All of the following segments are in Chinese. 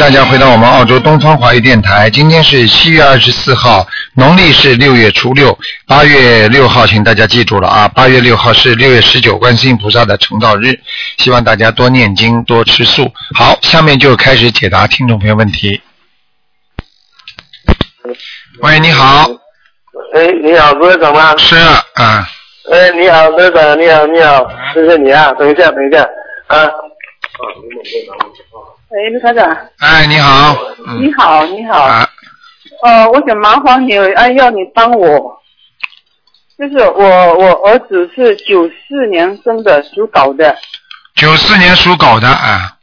大家回到我们澳洲东方华语电台。今天是七月二十四号，农历是六月初六。八月六号，请大家记住了啊！八月六号是六月十九，观世音菩萨的成道日，希望大家多念经，多吃素。好，下面就开始解答听众朋友问题。喂，你好，哎，你好，罗长吗？是啊，哎，你好，罗长，你好，你好，谢谢你啊，等一下，等一下，啊，喂，卢台长，哎，你好，嗯，你好，你好，啊，呃，我想麻烦你，哎，要你帮我，就是我我儿子是九四年生的，属狗的，九四年属狗的啊，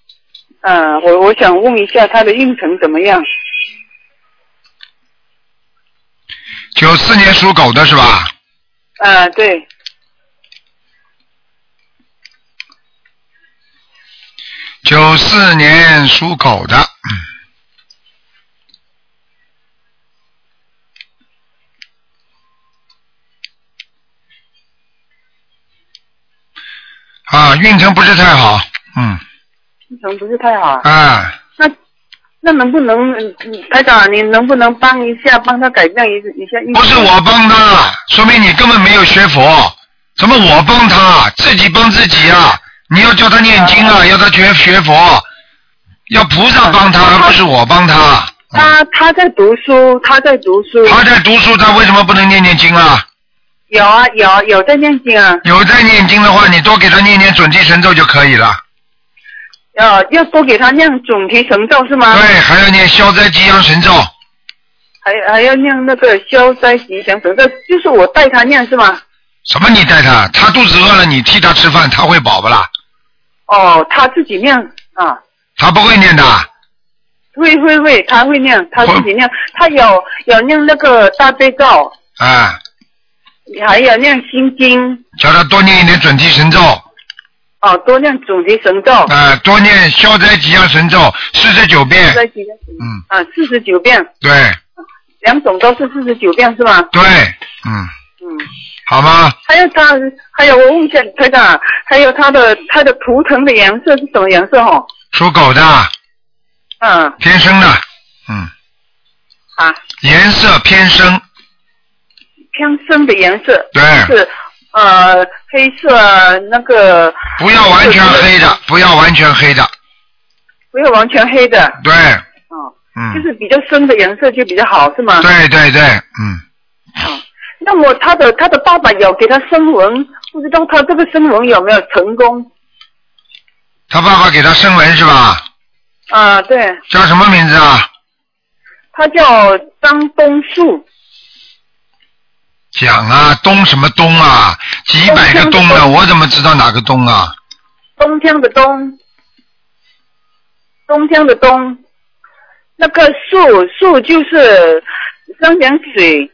嗯、我我想问一下他的运程怎么样？九四年属狗的是吧？啊、对，九四年属狗的，嗯。啊，运程不是太好，嗯，运程不是太好，啊，那那能不能，台长，你能不能帮一下，帮他改变一一下？不是我帮他，说明你根本没有学佛，怎么我帮他，自己帮自己啊？你要叫他念经啊，要他学学佛，要菩萨帮他，而不是我帮他。嗯他他在读书，他在读书，他在读书，他为什么不能念念经啊？有啊有有在念经啊，有在念经的话，你多给他念念准提神咒就可以了。要要多给他念准提神咒是吗？对，还要念消灾吉祥神咒。还还要念那个消灾吉祥神咒，就是我带他念是吗？什么？你带他？他肚子饿了，你替他吃饭，他会饱不啦？哦，他自己念啊，他不会念的。会会会，他会念，他自己念，他有有念那个大悲咒，啊，还有念心经，叫他多念一点准提神咒，哦，多念准提神咒，啊，多念消灾吉祥神咒四十九遍。消。灾吉祥神咒。嗯，啊，四十九遍，对。两种都是四十九遍是吧？对，嗯，嗯，好吗？还有他，还有我问一下台长，还有他的他的图腾的颜色是什么颜色哦？属狗的，嗯。偏深的，嗯，啊，颜色偏深，偏深的颜色，对。是呃黑色那个，不要完全黑的，不要完全黑的，不要完全黑的，对，哦，就嗯，是比较深的颜色就比较好，是吗？对对对，嗯，哦，那么他的他的爸爸有给他生文，不知道他这个生文有没有成功？他爸爸给他生文是吧？啊，对，叫什么名字啊？他叫张东树，讲啊，东什么东啊？几百个东啊，东我怎么知道哪个东啊？东江的东，东江的东，那个树树就是三点水，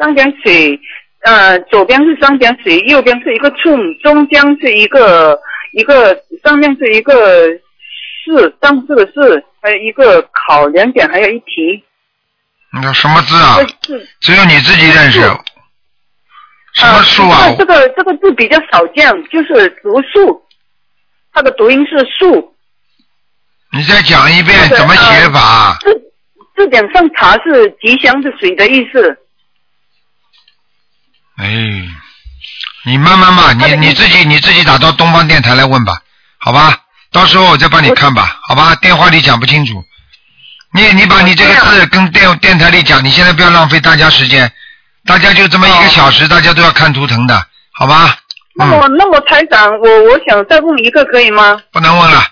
三点水，呃，左边是三点水，右边是一个寸，中间是一个一个，上面是一个四，上市的四，还有一个考两点，还有一题。那什么字啊？只有你自己认识。什么树啊？呃这个这个字比较少见，就是读树，它的读音是树。你再讲一遍这个怎么写法？字字典上查是吉祥的水的意思。哎，你慢慢吧，他的意你你自己你自己打到东方电台来问吧，好吧？到时候我再帮你看吧，好吧？电话里讲不清楚。你你把你这个字跟电电台里讲，你现在不要浪费大家时间，大家就这么一个小时，大家都要看图腾的，好吧？那么嗯，那么台长，我我想再问一个可以吗？不能问了，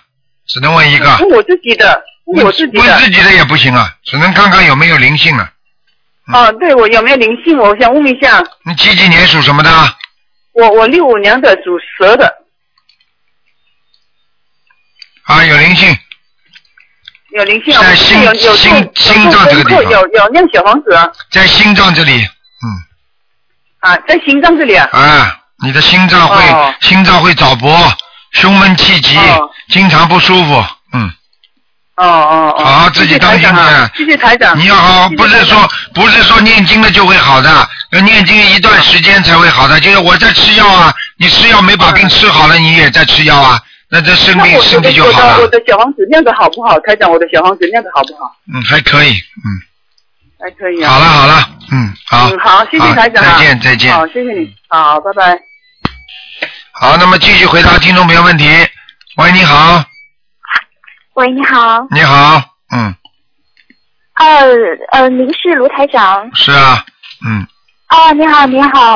只能问一个。问我自己的，问我自己的问。自己的也不行啊，只能看看有没有灵性了。嗯啊，对我有没有灵性？我想问一下，你几几年属什么的？我我六五年的属蛇的，啊，有灵性，有灵性啊，在心有有心心脏这个地方。有有有念小房子。啊在心脏这里，嗯，啊，在心脏这里啊。啊，你的心脏会、哦。心脏会早搏，胸闷气急，哦。经常不舒服，嗯，哦哦哦。好自己当心点啊谢谢台长。你要好不是说不是说念经了就会好的，要念经一段时间才会好的。就是我在吃药啊，你吃药没把病吃好了，你也在吃药啊，那这生病身体就好了。的我的小房子念的好不好？台长，我的小房子念的好不好？嗯，还可以，嗯，还可以啊。好了好了，嗯，好，嗯，好，谢谢台长啊。再见再见。好，谢谢你。好，拜拜。好，那么继续回答听众朋友问题。喂，你好，喂，你好，你好，嗯，呃呃，您是卢台长？是啊，嗯。哦，你好，你好，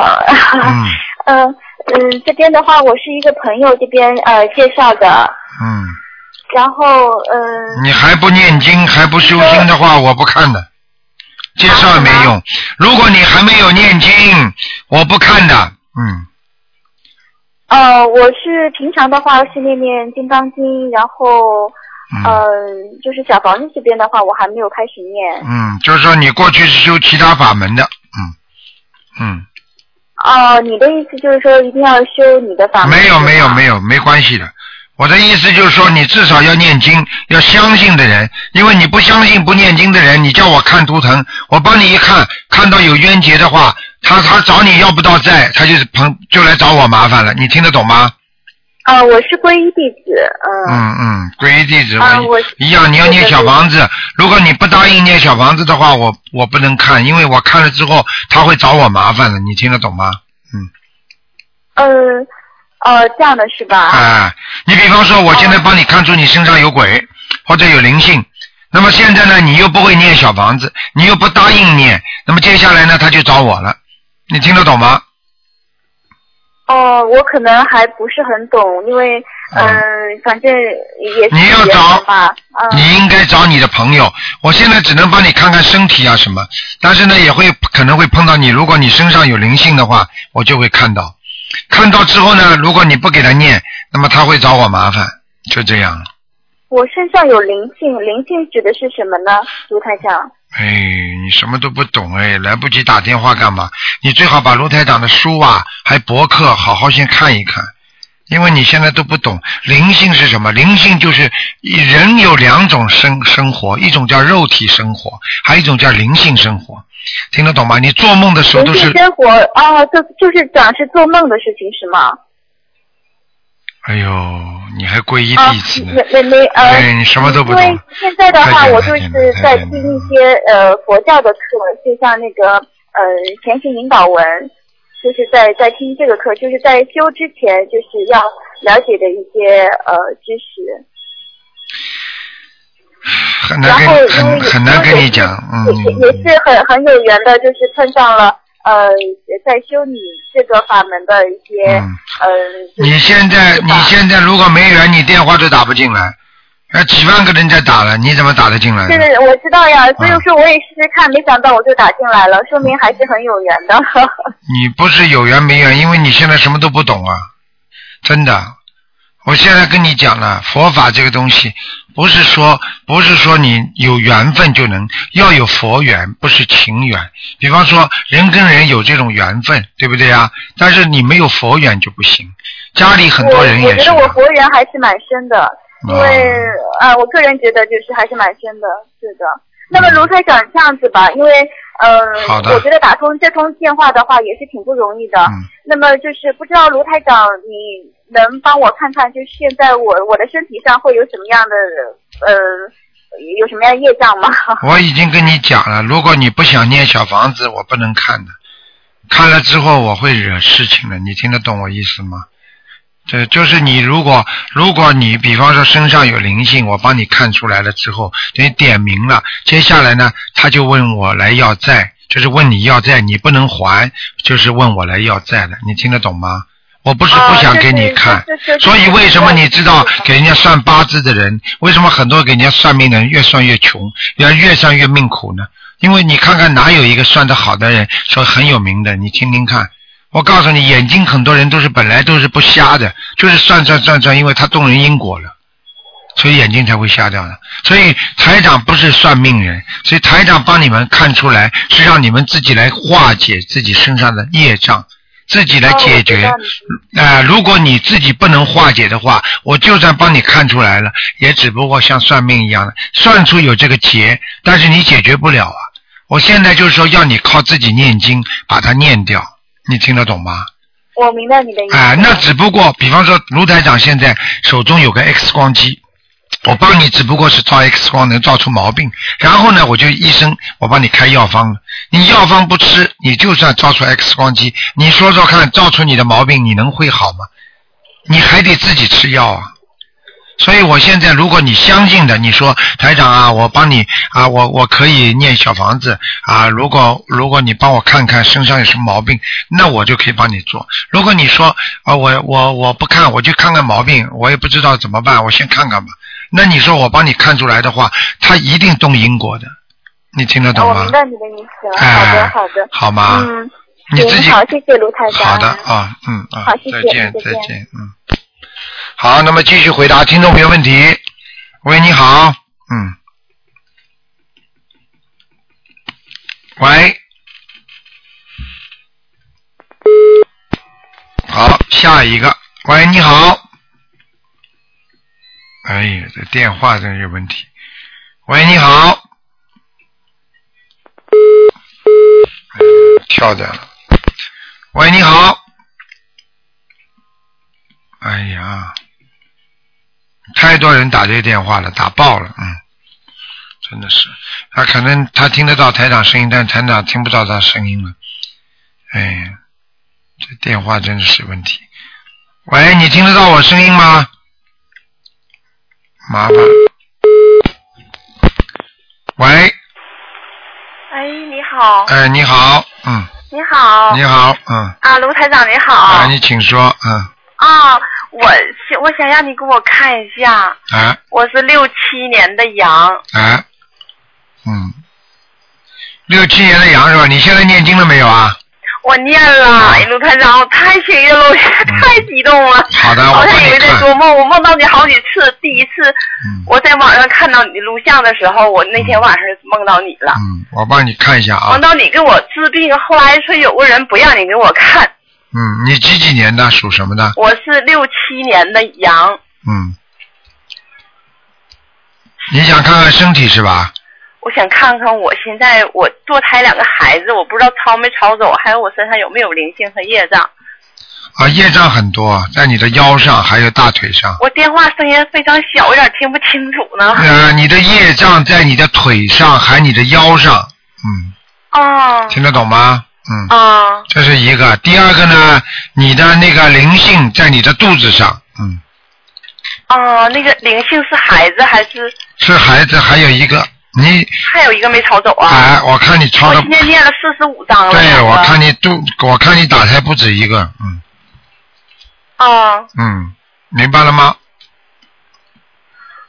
嗯。呃嗯，这边的话，我是一个朋友这边呃介绍的，嗯，然后嗯、你还不念经还不修心的话，我不看的，介绍也没用。如果你还没有念经，我不看的，嗯。呃，我是平常的话是念念金刚经，然后嗯呃就是小房子这边的话，我还没有开始念。嗯，就是说你过去是修其他法门的，嗯嗯，哦、你的意思就是说一定要修你的法门？没有没有没有。有没关系的。我的意思就是说，你至少要念经，要相信的人，因为你不相信不念经的人，你叫我看图腾，我帮你一看，看到有冤结的话，他他找你要不到债，他就是朋就来找我麻烦了，你听得懂吗？啊、我是皈依弟子，嗯。嗯嗯，皈依弟子我啊我一样，你要念小房子。如果你不答应念小房子的话，我我不能看，因为我看了之后他会找我麻烦的，你听得懂吗？呃，呃，这样的是吧？啊，你比方说，我现在帮你看出你身上有鬼或者有灵性，那么现在呢，你又不会念小房子，你又不答应念，那么接下来呢，他就找我了，你听得懂吗？哦，我可能还不是很懂，因为嗯、反正也是你要找吧，嗯，你应该找你的朋友。我现在只能帮你看看身体啊什么，但是呢，也会可能会碰到你。如果你身上有灵性的话，我就会看到。看到之后呢，如果你不给他念，那么他会找我麻烦，就这样。我身上有灵性，灵性指的是什么呢？卢台长？哎，你什么都不懂哎，来不及打电话干嘛？你最好把卢台长的书啊，还博客好好先看一看，因为你现在都不懂灵性是什么。灵性就是人有两种生生活，一种叫肉体生活，还有一种叫灵性生活，听得懂吗？你做梦的时候都是，性生活啊，就就是讲是做梦的事情是吗？哎呦，你还皈依啊弟子，呢没？没没呃，哎你什么都不懂因为现在的话，我就是在听一些呃佛教的课，就像那个呃前行引导文，就是在在听这个课，就是在修之前，就是要了解的一些呃知识。很难然后跟因为很很难跟你讲，嗯也是很很有缘的，就是碰上了呃在修你这个法门的一些、嗯。呃。你现在你现在如果没缘，你电话都打不进来，那，几万个人在打了，你怎么打得进来呢？是的，我知道呀，所以啊说我也试试看，没想到我就打进来了，说明还是很有缘的。你不是有缘没缘，因为你现在什么都不懂啊，真的。我现在跟你讲了，佛法这个东西，不是说不是说你有缘分就能，要有佛缘，不是情缘。比方说，人跟人有这种缘分，对不对啊？但是你没有佛缘就不行。家里很多人也是我。觉得我佛缘还是蛮深的，因为哦啊、我个人觉得就是还是蛮深的，是的。那么卢台长这样子吧，因为呃、我觉得打通这通电话的话也是挺不容易的。嗯那么就是不知道卢台长，你能帮我看看，就现在我我的身体上会有什么样的呃有什么样的业障吗？我已经跟你讲了，如果你不想念小房子，我不能看的。看了之后我会惹事情的，你听得懂我意思吗？这就是你如果如果你比方说身上有灵性，我帮你看出来了之后，你点名了，接下来呢，他就问我来要债，就是问你要债，你不能还，就是问我来要债的，你听得懂吗？我不是不想给你看，所以为什么你知道给人家算八字的人，为什么很多给人家算命的人越算越穷，越越算越命苦呢？因为你看看哪有一个算得好的人说很有名的，你听听看。我告诉你，眼睛很多人都是本来都是不瞎的，就是算算算算，因为他动人因果了，所以眼睛才会瞎掉的。所以台长不是算命人，所以台长帮你们看出来，是让你们自己来化解自己身上的业障，自己来解决。啊、如果你自己不能化解的话，我就算帮你看出来了，也只不过像算命一样的，算出有这个结，但是你解决不了啊。我现在就是说要你靠自己念经把它念掉，你听得懂吗？我明白你的意思。啊，那只不过，比方说卢台长现在手中有个 X 光机，我帮你只不过是照 X 光能照出毛病，然后呢，我就医生我帮你开药方了，你药方不吃，你就算照出 X 光机，你说说看，照出你的毛病，你能会好吗？你还得自己吃药啊。所以我现在，如果你相信的，你说台长啊，我帮你啊，我我可以念小房子啊。如果如果你帮我看看身上有什么毛病，那我就可以帮你做。如果你说啊，我我我不看，我就看看毛病，我也不知道怎么办，我先看看吧。那你说我帮你看出来的话，他一定动因果的，你听得懂吗我明？白你的意思。哎好的，好的。好吗？嗯，你自己好，谢谢卢台长。好的啊，嗯啊好，谢谢再见再见再见，嗯。好，那么继续回答听众朋友问题。喂，你好，嗯。喂。好，下一个。喂，你好。哎呀，这电话真有问题。喂，你好。哎呀，跳掉了。喂，你好。哎呀，太多人打这个电话了，打爆了，嗯，真的是，他可能他听得到台长声音，但台长听不到他声音了，哎，这电话真的是问题。喂，你听得到我声音吗？麻烦。喂，哎，你好，哎，你好，嗯，你好，你好，嗯，啊，卢台长你好。啊，你请说，嗯，啊，我想我想让你给我看一下，啊，我是六七年的羊，啊，嗯，六七年的羊是吧？你现在念经了没有啊？我念了，哎卢团长，我太幸运了，我太激动了。嗯好的，我帮你好像以为在。做梦，我梦到你好几次。第一次嗯我在网上看到你录像的时候，我那天晚上梦到你了，嗯，我帮你看一下啊梦。到你给我治病，后来说有个人不让你给我看，嗯，你几几年的？属什么的？我是六七年的羊，嗯。你想看看身体是吧？我想看看我现在我堕胎两个孩子，我不知道抄没抄走，还有我身上有没有灵性和业障。啊，业障很多，在你的腰上还有大腿上。我电话声音非常小，有点听不清楚呢。呃，你的业障在你的腿上，还你的腰上，嗯，哦听得懂吗？嗯，哦这是一个。第二个呢，你的那个灵性在你的肚子上，嗯，哦，那个灵性是孩子还是是孩子，还有一个你，还有一个没抄走啊？哎，我看你抄的我今天念了四十五章了。对，我看你都，我看你打开不止一个，嗯哦嗯，明白了吗？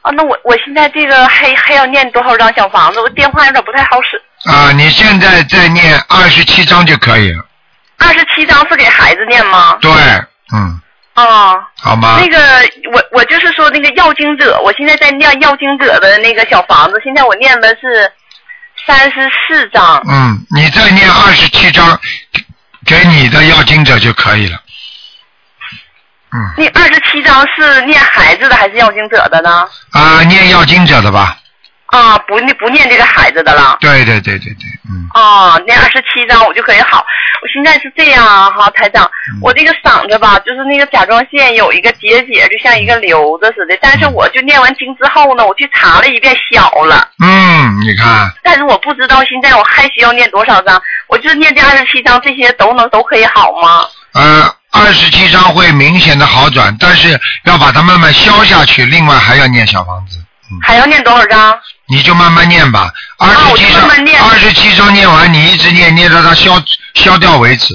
啊，那我我现在这个还还要念多少张小房子？我电话有点不太好使。啊，你现在再念二十七章就可以了，二十七章是给孩子念吗？对，嗯，哦。好吗？那个，我我就是说那个要经者，我现在在念要经者的那个小房子，现在我念的是三十四章。嗯，你再念二十七章给给你的要经者就可以了。嗯，那二十七章是念孩子的还是要经者的呢？啊，念要经者的吧？啊，不念不念这个孩子的了。对对对对对，嗯，啊，念二十七章我就可以好。我现在是这样啊哈，台长，嗯我这个嗓子吧，就是那个甲状腺有一个结节，就像一个瘤子似的。但是我就念完经之后呢，我去查了一遍，小了。嗯，你看，但是我不知道现在我还需要念多少章，我就念这二十七章，这些都能都可以好吗？呃，二十七章会明显的好转，但是要把它慢慢消下去，另外还要念小房子，嗯，还要念多少章？你就慢慢念吧。二十七章，二十七章念完，你一直念，念到它消消掉为止。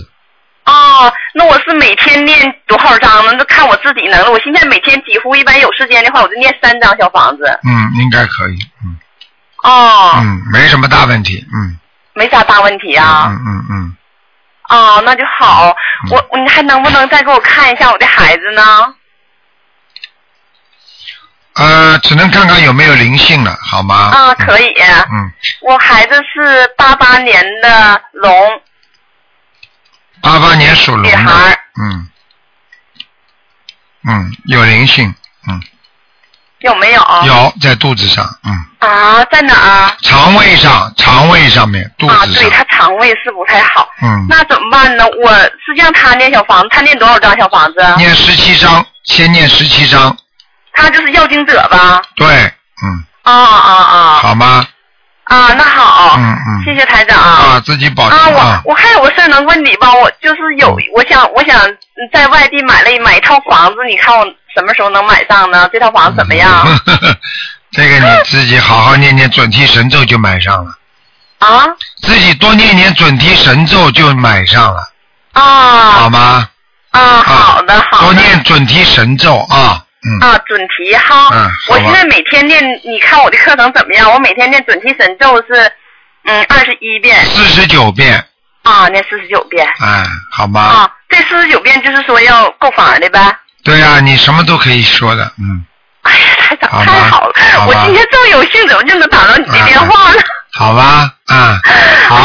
哦，那我是每天念多少章呢？那看我自己能了。我现在每天几乎一般有时间的话，我就念三张小房子。嗯，应该可以，嗯哦，嗯，没什么大问题，嗯没啥大问题啊。嗯嗯嗯，哦，那就好。我你还能不能再给我看一下我的孩子呢？呃，只能看看有没有灵性了，好吗？啊，可以。嗯，我孩子是八八年的龙，八八年属龙的女孩，嗯嗯，有灵性，嗯有没有？有在肚子上，嗯，啊，在哪儿？肠胃上，肠胃上面，肚啊，子上对，他肠胃是不太好。嗯，那怎么办呢？我是让他念小房子，他念多少张小房子？念十七张，先念十七章，他就是要经者吧？对，嗯，啊啊啊！好吗？啊，那好，嗯嗯，谢谢台长。啊，自己保重啊，啊我我还有个事儿能问你吧？我就是有，我想我想在外地买了买一套房子，你看我什么时候能买上呢？这套房子怎么样？这个你自己好好念念准提神咒就买上了，啊自己多念念准提神咒就买上了，啊好啊吗？啊！好的好的多。念准提神咒啊，嗯，啊，准提哈，嗯我现在每天念，你看我的课程怎么样？我每天念准提神咒是，嗯，二十一遍四十九遍，啊，念四十九遍哎，好吧？啊，这四十九遍就是说要购房的呗。对呀、你什么都可以说的，嗯，哎呀，台长太好了，我今天这么有幸，怎么就能打到你的电话呢？好吧，啊，好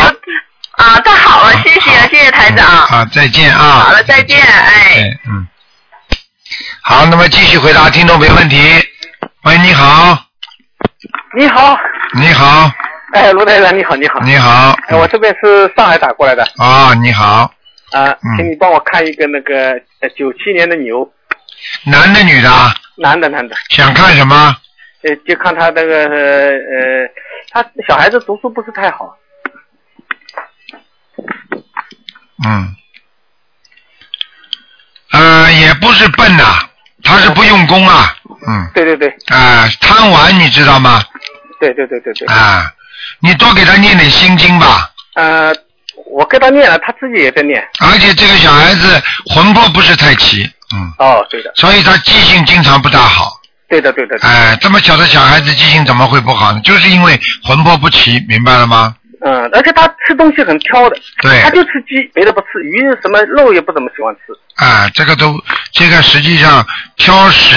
啊，太好了，谢谢好谢谢台长。嗯好，再见啊。好了，再见，哎。哎，嗯。好，那么继续回答听众朋友问题。喂，你好，你好，你好，哎，卢台长，你好，你好。你好。哎，我这边是上海打过来的啊，你好，啊，嗯请你帮我看一个那个呃九七年的牛，男的女的啊？男的男的，想看什么？呃，就看他那个呃呃，他小孩子读书不是太好，嗯。呃，也不是笨呐、他是不用功啊，嗯，对对对啊、贪玩你知道吗？对对对对对，啊，你多给他念点心经吧。呃，我给他念了，他自己也在念，而且这个小孩子魂魄不是太齐，嗯，哦，对的，所以他记性经常不大好。对的对的，对的哎，这么小的小孩子记性怎么会不好呢？就是因为魂魄不齐，明白了吗？嗯，而且他吃东西很挑的，对他就吃鸡，别的不吃，鱼什么肉也不怎么喜欢吃，啊，这个都，这个实际上挑食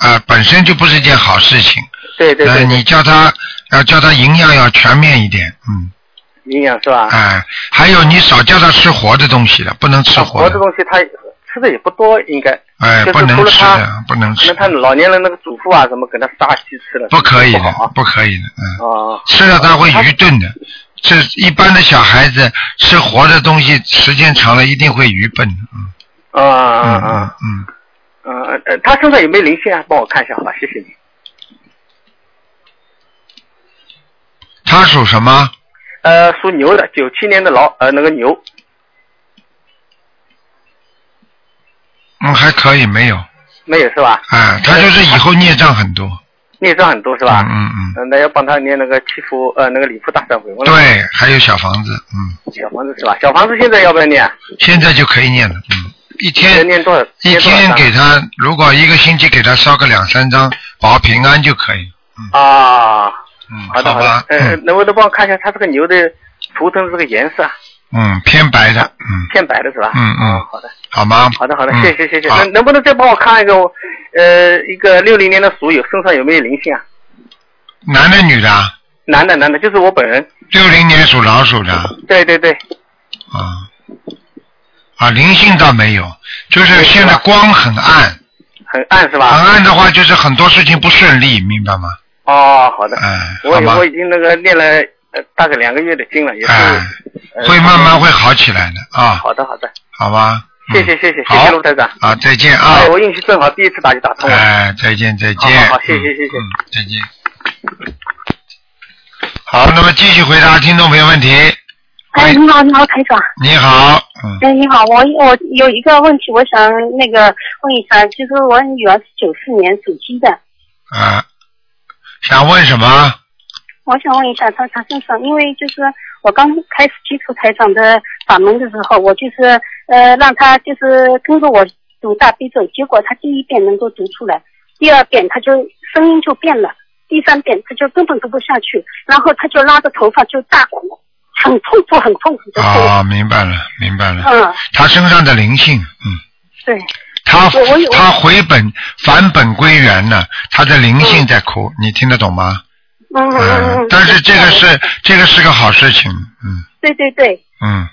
啊、本身就不是一件好事情。对，对对对，你叫他要叫他营养要全面一点，嗯，营养是吧？哎，还有你少叫他吃活的东西了，不能吃啊活的，活的东西他吃的也不多，应该。哎，就是不能吃的，不能吃那，他老年人那个祖父啊，什么给他杀鸡吃了，不可以的不可以的，嗯。哦，吃了他会愚钝的。这一般的小孩子吃活的东西，时间长了一定会愚笨啊嗯啊啊嗯！呃，他身上有没有灵性啊？帮我看一下，好吧？谢谢你。他属什么？呃，属牛的，九七年的老呃那个牛，嗯，还可以，没有。没有是吧？哎，他就是以后孽障很多。孽障很多是吧？嗯嗯那要帮他念那个祈福呃那个礼佛大忏悔文。，对，还有小房子，嗯，小房子是吧？小房子现在要不要念啊？现在就可以念了，嗯，一要天念多少？一天给他，如果一个星期给他烧个两三张，保平安就可以。嗯啊，嗯，好的好的，，呃，嗯能不能帮我看一下他这个牛的图腾这个颜色啊？嗯，偏白的，嗯，偏白的是吧？嗯嗯啊好的。好吗？好的，好的，嗯谢谢，谢谢。好能能不能再帮我看一个，呃，一个六零年的鼠友身上有没有灵性啊？男的女的啊？男的，男的，就是我本人。六零年属老鼠的。对对对，啊，啊，灵性倒没有，就是现在光很暗，很暗是吧很？暗的话，就是很多事情不顺利，明白吗？哦，好的。哎，好吗我我？已经那个练了呃大概两个月的经了，也是。会慢慢会好起来的啊，好的，好的，好吧？嗯谢谢，谢谢，谢谢陆台长。啊，再见啊哎，！我运气正好，第一次打就打通了。哎，再见，再见。好好好谢谢嗯谢谢嗯，再见。好，那么继续回答听众朋友问题。哎，你好，你好，台长。你好，嗯，哎，你好，我我有一个问题，我想那个问一下，就是我女儿是九四年属鸡的，啊，想问什么？我想问一下她她身上，因为就是我刚开始接触台长的法门的时候，我就是呃让他就是跟着我读大悲咒，结果他第一遍能够读出来，第二遍他就声音就变了，第三遍他就根本读不下去，然后他就拉着头发就大哭，很痛苦很痛苦的哭。啊，明白了，明白了。嗯，他身上的灵性，嗯，对。他他回本返本归元了，他的灵性在哭，你听得懂吗？嗯嗯嗯嗯。但是这个是这个是个好事情，嗯对对对，嗯，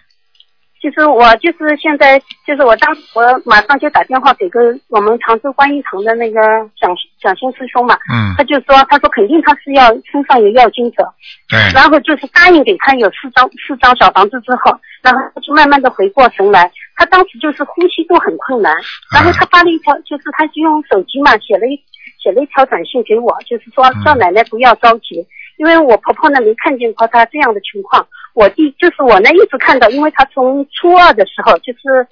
其实我就是现在就是我当我马上就打电话给个我们常州观音堂的那个蒋蒋先师兄嘛，嗯他就说他说肯定他是要身上有药精者，对，然后就是答应给他有四张四张小房子之后，然后他就慢慢的回过神来，他当时就是呼吸都很困难，然后他发了一条，就是他就用手机嘛写了一写了一条短信给我，就是说嗯。叫奶奶不要着急，因为我婆婆呢没看见过她这样的情况，我弟就是我呢一直看到，因为他从初二的时候就是。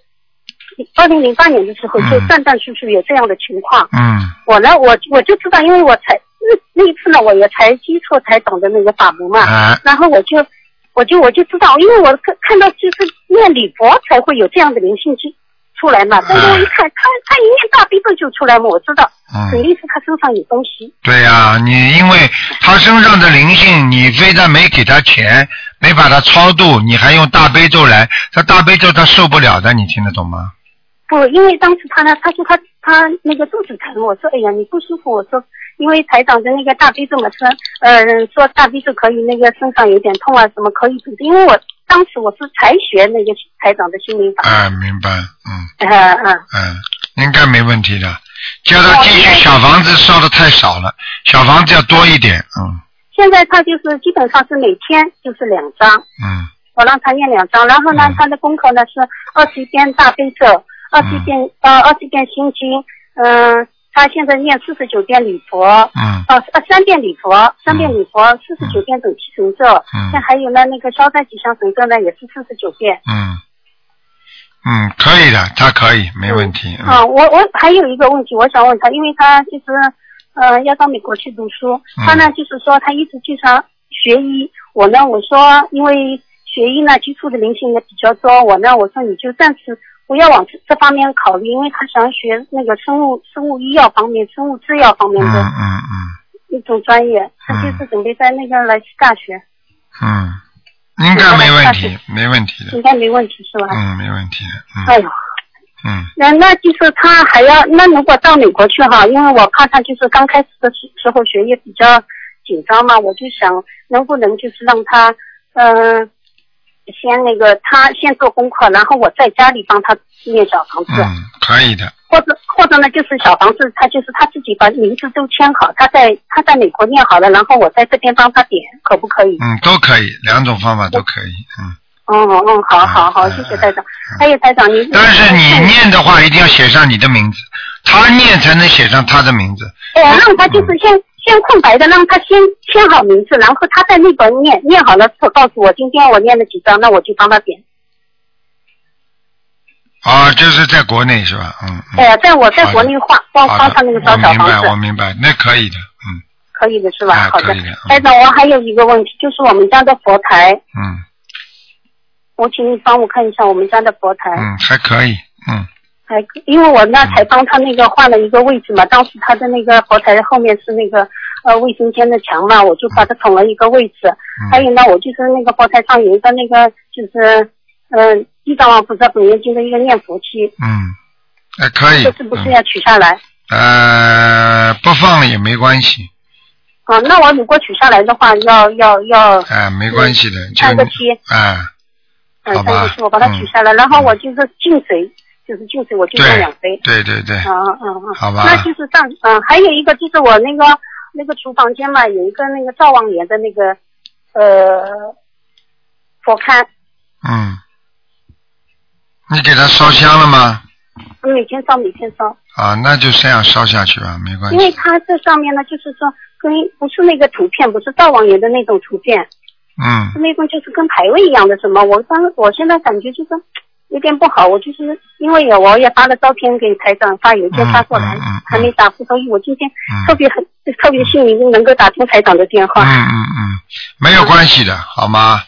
二零零八年的时候，就嗯断断续续有这样的情况，嗯。我呢，我我就知道，因为我才那那一次呢，我也才接触才懂得那个法门嘛，啊。然后我就我就我就知道，因为我看看到就是念礼佛才会有这样的灵性出出来嘛，但是我一看他他一念大悲咒就出来嘛，我知道肯嗯，定是他身上有东西，对呀、你因为他身上的灵性，你非但没给他钱，没把他超度，你还用大悲咒来，他大悲咒他受不了的，你听得懂吗？不，因为当时他呢，他说他他那个肚子疼，我说哎呀你不舒服，我说因为台长的那个大悲咒嘛说，呃说大悲咒可以那个身上有点痛啊什么可以止，因为我当时我是才学那个台长的心灵法，啊，明白，嗯。嗯嗯。嗯，应该没问题的。叫他继续小房子烧的太少了，小房子要多一点，嗯。现在他就是基本上是每天就是两张，嗯。我让他念两张，然后呢嗯，他的功课呢是二十一遍大悲咒，二十一遍呃二十一遍心经，嗯、他现在念四十九遍礼佛，嗯哦呃三遍礼佛，三遍礼佛，四十九遍准提神咒，嗯现还有呢那个消灾吉祥神咒呢也是四十九遍。嗯嗯，可以的，他可以，没问题。嗯。啊，我我还有一个问题，我想问他，因为他就是呃要到美国去读书，嗯。他呢就是说他一直经常学医，我呢我说因为学医呢接触的灵性也比较多，我呢我说你就暂时不要往这这方面考虑，因为他想学那个生物生物医药方面、生物制药方面嗯的嗯。一种专业，他就是准备在那个莱斯大学，嗯。嗯，应该没问题，没问题的。应，该没问题是吧？嗯，没问题哎呦。嗯。那那就是他还要那如果到美国去哈，因为我怕他就是刚开始的时时候学业比较紧张嘛，我就想能不能就是让他嗯、呃先那个他先做功课，然后我在家里帮他念小房子，嗯，可以的，或者或者呢就是小房子他就是他自己把名字都签好，他在他在美国念好了，然后我在这边帮他点，可不可以？嗯，都可以，两种方法都可以，嗯。嗯嗯，好好好，嗯谢谢台长。还有台长，你但是你念的话，一定要写上你的名字，他念才能写上他的名字。哎，让他就是先先空白的，让他先签好名字，然后他在那边念念好了之后告诉我今天我念了几张，那我就帮他点。啊，就是在国内是吧？嗯。嗯哎呀，在我在国内画帮好的帮他那个小小我明白，我，明白，那可以的，嗯可以的是吧？啊好的可以的嗯。台长，我还有一个问题，就是我们家的佛台，嗯我请你帮我看一下我们家的佛台。嗯，还可以，嗯还因为我那才帮他那个换了一个位置嘛，当时他的那个佛台后面是那个呃卫生间的墙嘛，我就把它捅了一个位置。嗯。还有呢，我就是那个佛台上有一个那个就是嗯地藏王菩萨本愿经的一个念佛器，嗯，还可以。这是不是要取下来？嗯呃，不放了也没关系，啊，那我如果取下来的话，要要要哎，没关系的，就三个七，哎，嗯，三个七，我把它取下来，然后我就是净水，就是净水，我就用对两杯。对对对，啊嗯嗯，好吧那就是上嗯，还有一个就是我那个那个厨房间嘛，有一个那个灶王爷的那个呃佛龛，嗯，你给他烧香了吗？每天烧每天烧，啊，那就这样烧下去吧，没关系。因为它这上面呢，就是说跟不是那个图片，不是灶王爷的那种图片，嗯是那种就是跟牌位一样的什么。我当我现在感觉就是有点不好，我就是因为有我也发了照片给台长，发邮件发过来，嗯嗯嗯还没答复，所以我今天嗯特别很、特别幸运能够打通台长的电话。嗯嗯嗯，没有关系的，好吗？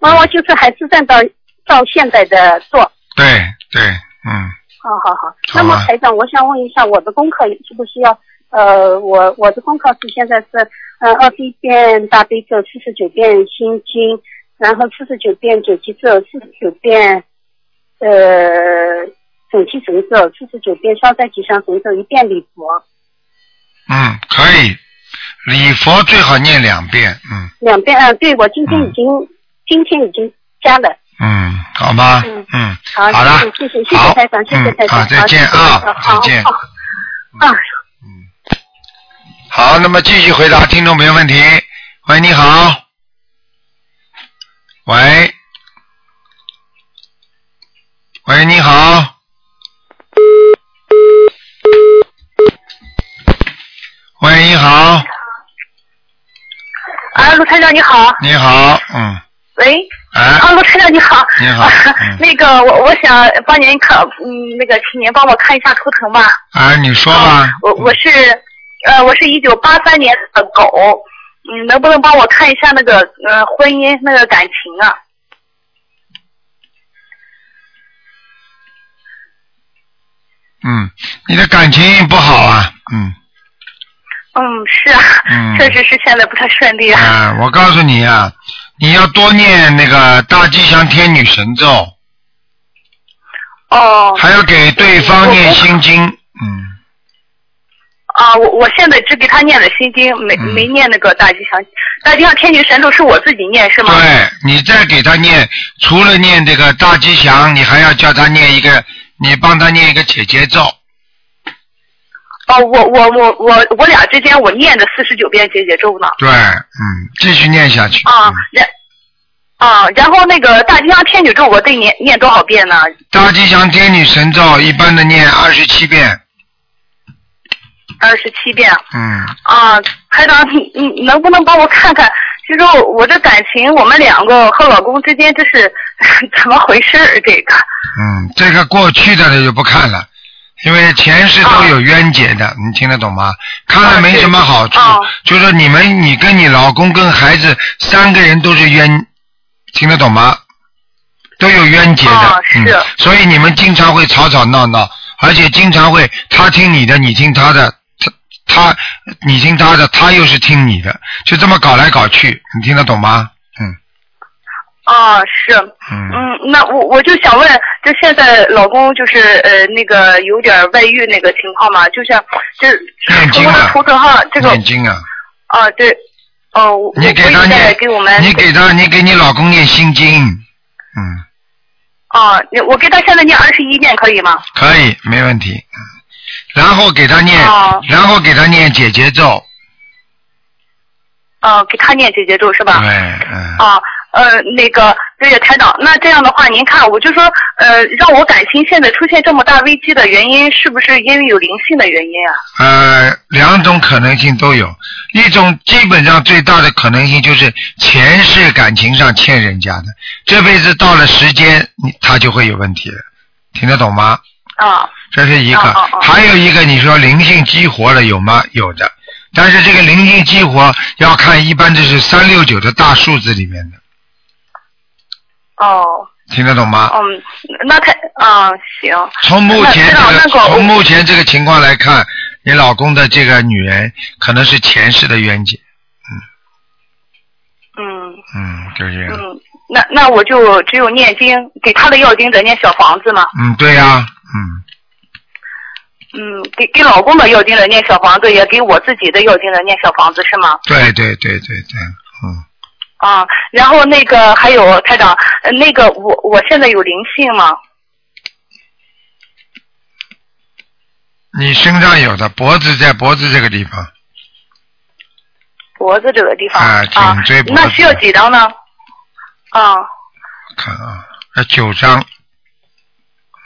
那我就是还是按照照现在的做。对对，嗯，好好好。好那么台长，我想问一下，我的功课是不是要呃，我我的功课是现在是呃二十一遍大悲咒，四十九遍心经，然后四十九遍九七咒，四十九遍呃准提神咒，四十九遍消灾吉祥神咒，一遍礼佛，嗯，可以。礼佛最好念两遍，嗯两遍啊、对我今天已经、今天已经加了嗯，好吗？嗯嗯，好，好了，谢谢谢谢好台长，谢谢台长，嗯好，再见啊再见。好啊。好，那么继续回答听众朋友问题。喂，你好。喂，喂，你好。喂，你好，啊，陆台长你好，你好，嗯，喂，哎，啊，陆台长你好，你好 那个我我想帮您看，嗯，那个请您帮我看一下图腾吧。啊，你说吧。啊，我我是呃，我是一九八三年的狗，嗯，能不能帮我看一下那个呃婚姻那个感情啊？嗯，你的感情不好啊，嗯，嗯，是啊，嗯 确实是现在不太顺利啊。啊，我告诉你啊，你要多念那个大吉祥天女神咒，哦。还要给对方念心经，嗯，啊，我我现在只给他念了心经，没、嗯没念那个大吉祥，大吉祥天女神咒是我自己念是吗？对，你再给他念，除了念这个大吉祥，你还要叫他念一个，你帮他念一个姐姐咒，哦，我我我我我俩之间我念着四十九遍姐姐咒呢。对，嗯，继续念下去，啊嗯，然啊，然后那个大吉祥天女咒我得念念多少遍呢？大吉祥天女神咒一般的念二十七遍，二十七遍。嗯，啊，台长，你你能不能帮我看看？就是我我这感情，我们两个和老公之间这是 怎么回事儿？这个嗯，这个过去的就不看了，因为前世都有冤结的，你听得懂吗？看了没什么好处，啊就是你们，你跟你老公跟孩子三个人都是冤，听得懂吗？都有冤结的，啊是嗯，所以你们经常会吵吵闹闹，而且经常会他听你的，你听他的，他他你听他的，他又是听你的，就这么搞来搞去，你听得懂吗？嗯啊是。嗯嗯，那我我就想问，就现在老公就是呃那个有点外遇那个情况嘛，就像这念经啊图腾上这个念经啊。啊对，哦我你给他念给我们，你给他，你给你老公念心经，嗯，啊，我给他现在念二十一遍可以吗？可以，没问题。嗯，然后给他念，哦然后给他念姐姐咒，啊，给他念姐姐咒是吧？对，嗯，啊，呃，那个对呀，台长，那这样的话，您看，我就说，呃，让我感情现在出现这么大危机的原因，是不是因为有灵性的原因啊？呃，两种可能性都有，一种基本上最大的可能性就是前世感情上欠人家的，这辈子到了时间，你他就会有问题了，听得懂吗？啊，这是一个，哦哦哦。还有一个你说灵性激活了有吗？有的，但是这个灵性激活要看，一般这是三六九的大数字里面的，哦，听得懂吗？嗯，那台啊，行，从目前从目前这个情况来看，你老公的这个女人可能是前世的冤结，嗯。嗯，嗯就这样，嗯，那那我就只有念经，给他的要经得念小房子嘛，嗯，对呀、嗯，嗯，给给老公的要经者念小房子，也给我自己的要经者念小房子是吗？对对对对对，嗯，啊，然后那个还有台长，呃那个我我现在有灵性吗？你身上有的脖子在脖子这个地方，脖子这个地方啊颈椎脖子那需要几张呢？啊，看啊，呃，九张，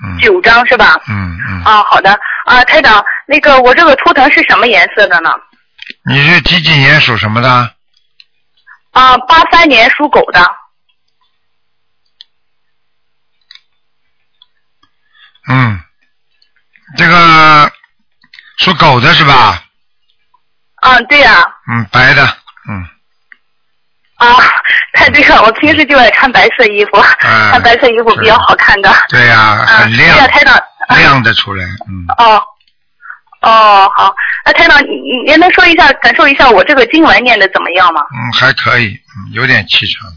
嗯，九张是吧？嗯嗯，啊，好的啊，台长，那个我这个图腾是什么颜色的呢？你是几几年属什么的？啊，八三年属狗的。嗯，这个属狗的是吧？啊，对呀、嗯，白的，嗯，啊，太对了，我平时就爱穿白色衣服，啊穿白色衣服比较好看的。对呀、啊，很对呀、亮，台长。啊亮的出来，嗯，哦，哦，好，那台长，你你您能说一下，感受一下我这个经文念的怎么样吗？嗯，还可以，嗯，有点气场的，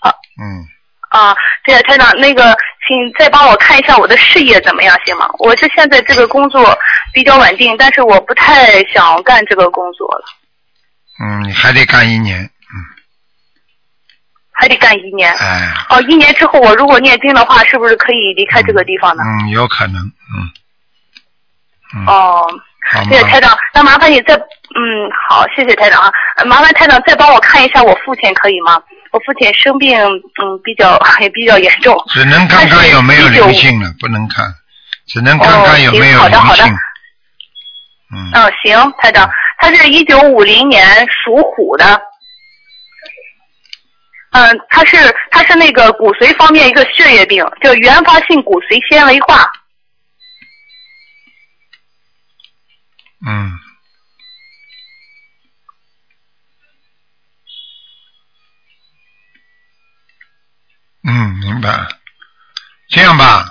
啊。嗯，啊，对呀，台长，那个，请再帮我看一下我的事业怎么样，行吗？我是现在这个工作比较稳定，但是我不太想干这个工作了，嗯，你还得干一年，还得干一年。哎，哦，一年之后我如果念经的话，是不是可以离开这个地方呢？嗯，有可能，嗯，嗯，哦，好吗谢谢台长，那麻烦你再，嗯，好，谢谢台长啊，呃麻烦台长再帮我看一下我父亲可以吗？我父亲生病，嗯，比较 也比较严重。只能看看有没有他是19灵性了，不能看，只能看看有没有哦行好的好的嗯，行，台长，他是一九五零年属虎的。嗯，他是他是那个骨髓方面一个血液病，叫原发性骨髓纤维化。嗯，嗯，明白。这样吧，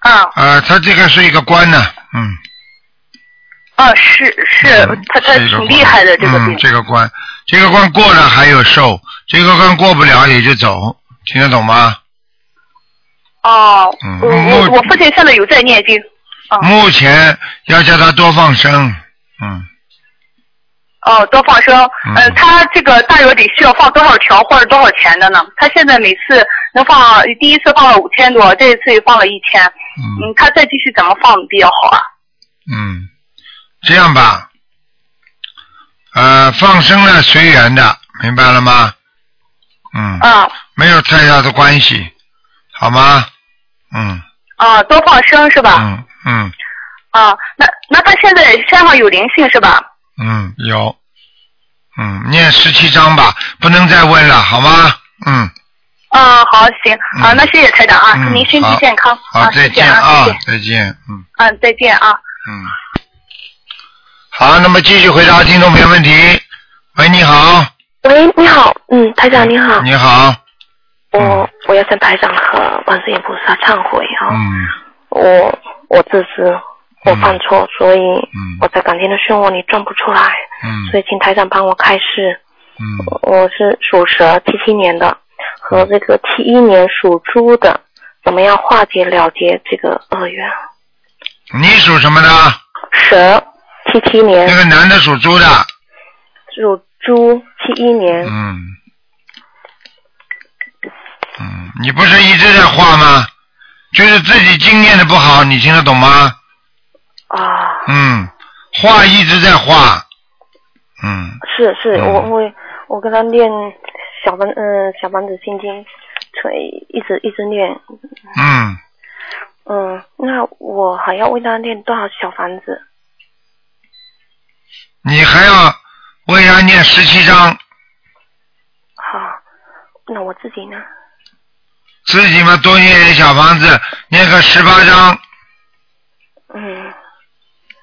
啊呃，他这个是一个官呢，嗯，啊，是是，他他挺厉害的这个病嗯，。这个关，这个关过了还有寿，这个关过不了也就走，听得懂吗？哦，嗯我我我父亲现在有在念经。啊目前要叫他多放生，嗯，哦，多放生。嗯呃，他这个大约得需要放多少条或者多少钱的呢？他现在每次能放，第一次放了五千多，这一次也放了一千。嗯嗯，他再继续怎么放比较好啊？嗯，这样吧，呃，放生呢随缘的，明白了吗？嗯，啊没有太大的关系，好吗？嗯啊，多放生是吧？嗯嗯啊，那那他现在身上有灵性是吧？嗯，有，嗯，念十七章吧，不能再问了，好吗？嗯，啊，好，行啊，嗯那谢谢台长啊，嗯祝您身体健康好，啊，再见啊再见，嗯嗯，再见啊。嗯。好，那么继续回答听众朋友问题。喂，你好，喂，你好，嗯，台长你好，你好，我我要向台长和观世音菩萨忏悔啊，嗯。我我自私，我犯错，所以嗯。我在感情的漩涡里转不出来，嗯。所以请台长帮我开示。嗯。我是属蛇，七七年的，和这个七一年属猪的，怎么样化解了结这个恶缘？你属什么的？蛇，七七年那个男的属猪的。属猪，七一年，嗯嗯，你不是一直在画吗？就是自己经验的不好，你听得懂吗？啊，嗯，画一直在画。嗯是是，我我会我跟他念小房嗯小房子心经，所以一直一直念，嗯，嗯，那我还要为他念多少小房子？你还要为他念十七章，好，那我自己呢？自己嘛多念点小房子，念个十八章，嗯